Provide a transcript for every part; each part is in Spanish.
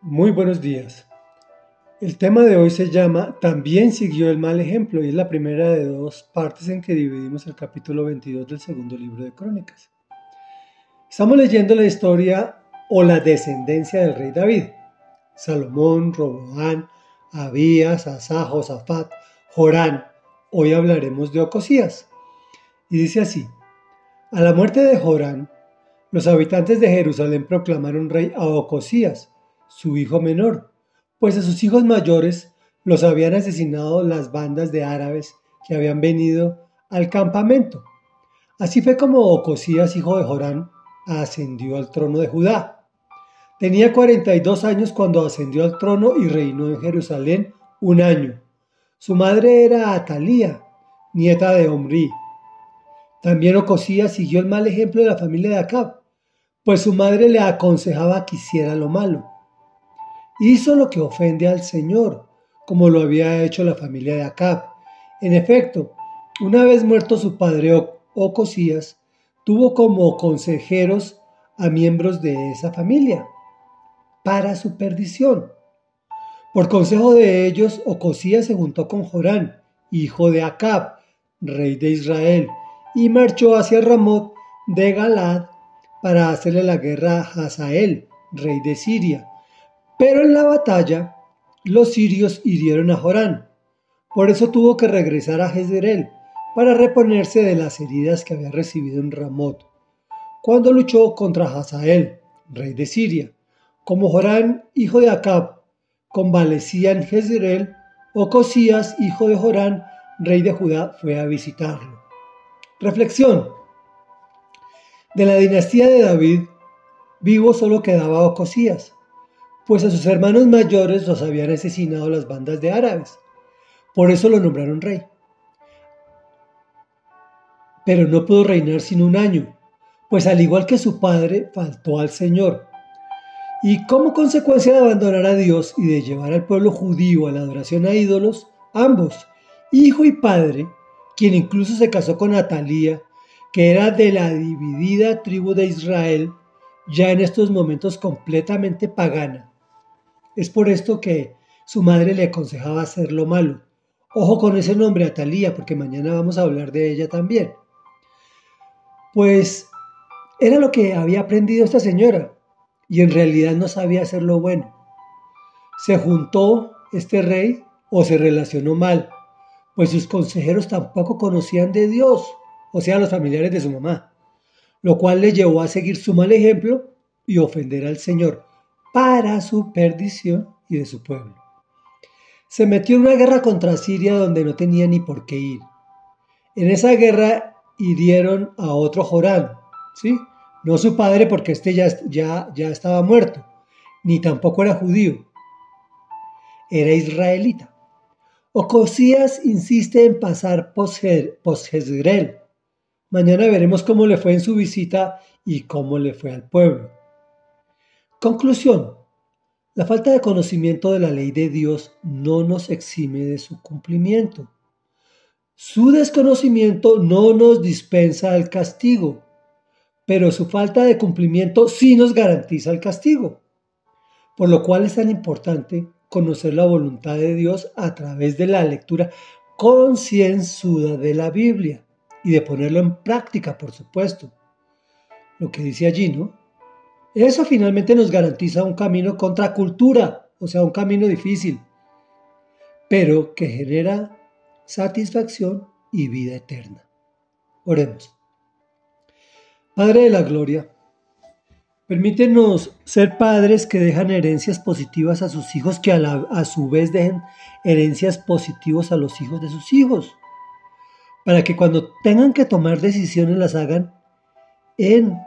Muy buenos días. El tema de hoy se llama También siguió el mal ejemplo y es la primera de dos partes en que dividimos el capítulo 22 del segundo libro de Crónicas. Estamos leyendo la historia o la descendencia del rey David. Salomón, Roboán, Abías, Asa, Josafat, Jorán. Hoy hablaremos de Ocosías. Y dice así, a la muerte de Jorán, los habitantes de Jerusalén proclamaron rey a Ocosías, su hijo menor, pues a sus hijos mayores los habían asesinado las bandas de árabes que habían venido al campamento. Así fue como Ocosías, hijo de Jorán, ascendió al trono de Judá. Tenía 42 años cuando ascendió al trono y reinó en Jerusalén un año. Su madre era Atalía, nieta de Omri. También Ocosías siguió el mal ejemplo de la familia de Acab, pues su madre le aconsejaba que hiciera lo malo hizo lo que ofende al Señor, como lo había hecho la familia de Acab. En efecto, una vez muerto su padre Ocosías, tuvo como consejeros a miembros de esa familia, para su perdición. Por consejo de ellos, Ocosías se juntó con Jorán, hijo de Acab, rey de Israel, y marchó hacia Ramot de Galad para hacerle la guerra a Hazael, rey de Siria pero en la batalla, los sirios hirieron a Jorán. Por eso tuvo que regresar a Jezreel para reponerse de las heridas que había recibido en Ramot, cuando luchó contra Hazael, rey de Siria. Como Jorán, hijo de Acab, convalecía en Jezreel, Ocosías, hijo de Jorán, rey de Judá, fue a visitarlo. Reflexión. De la dinastía de David, vivo solo quedaba Ocosías pues a sus hermanos mayores los habían asesinado las bandas de árabes. Por eso lo nombraron rey. Pero no pudo reinar sin un año, pues al igual que su padre, faltó al Señor. Y como consecuencia de abandonar a Dios y de llevar al pueblo judío a la adoración a ídolos, ambos, hijo y padre, quien incluso se casó con Atalía, que era de la dividida tribu de Israel, ya en estos momentos completamente pagana, es por esto que su madre le aconsejaba hacer lo malo. Ojo con ese nombre, Atalía, porque mañana vamos a hablar de ella también. Pues era lo que había aprendido esta señora y en realidad no sabía hacer lo bueno. Se juntó este rey o se relacionó mal, pues sus consejeros tampoco conocían de Dios, o sea, los familiares de su mamá, lo cual le llevó a seguir su mal ejemplo y ofender al Señor para su perdición y de su pueblo. Se metió en una guerra contra Siria donde no tenía ni por qué ir. En esa guerra hirieron a otro Jorán, ¿sí? No su padre porque este ya, ya, ya estaba muerto, ni tampoco era judío, era israelita. Ocosías insiste en pasar post-Jezreel. Mañana veremos cómo le fue en su visita y cómo le fue al pueblo. Conclusión. La falta de conocimiento de la ley de Dios no nos exime de su cumplimiento. Su desconocimiento no nos dispensa el castigo, pero su falta de cumplimiento sí nos garantiza el castigo. Por lo cual es tan importante conocer la voluntad de Dios a través de la lectura concienzuda de la Biblia y de ponerlo en práctica, por supuesto. Lo que dice allí, ¿no? Eso finalmente nos garantiza un camino contra cultura, o sea, un camino difícil, pero que genera satisfacción y vida eterna. Oremos. Padre de la Gloria, permítenos ser padres que dejan herencias positivas a sus hijos, que a, a su vez dejen herencias positivas a los hijos de sus hijos, para que cuando tengan que tomar decisiones las hagan en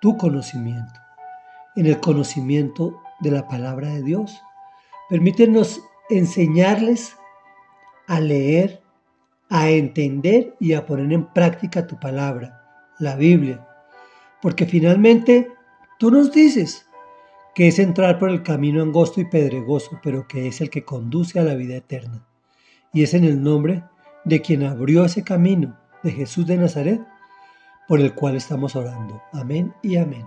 tu conocimiento, en el conocimiento de la palabra de Dios. Permítenos enseñarles a leer, a entender y a poner en práctica tu palabra, la Biblia. Porque finalmente tú nos dices que es entrar por el camino angosto y pedregoso, pero que es el que conduce a la vida eterna. Y es en el nombre de quien abrió ese camino, de Jesús de Nazaret, por el cual estamos orando. Amén y amén.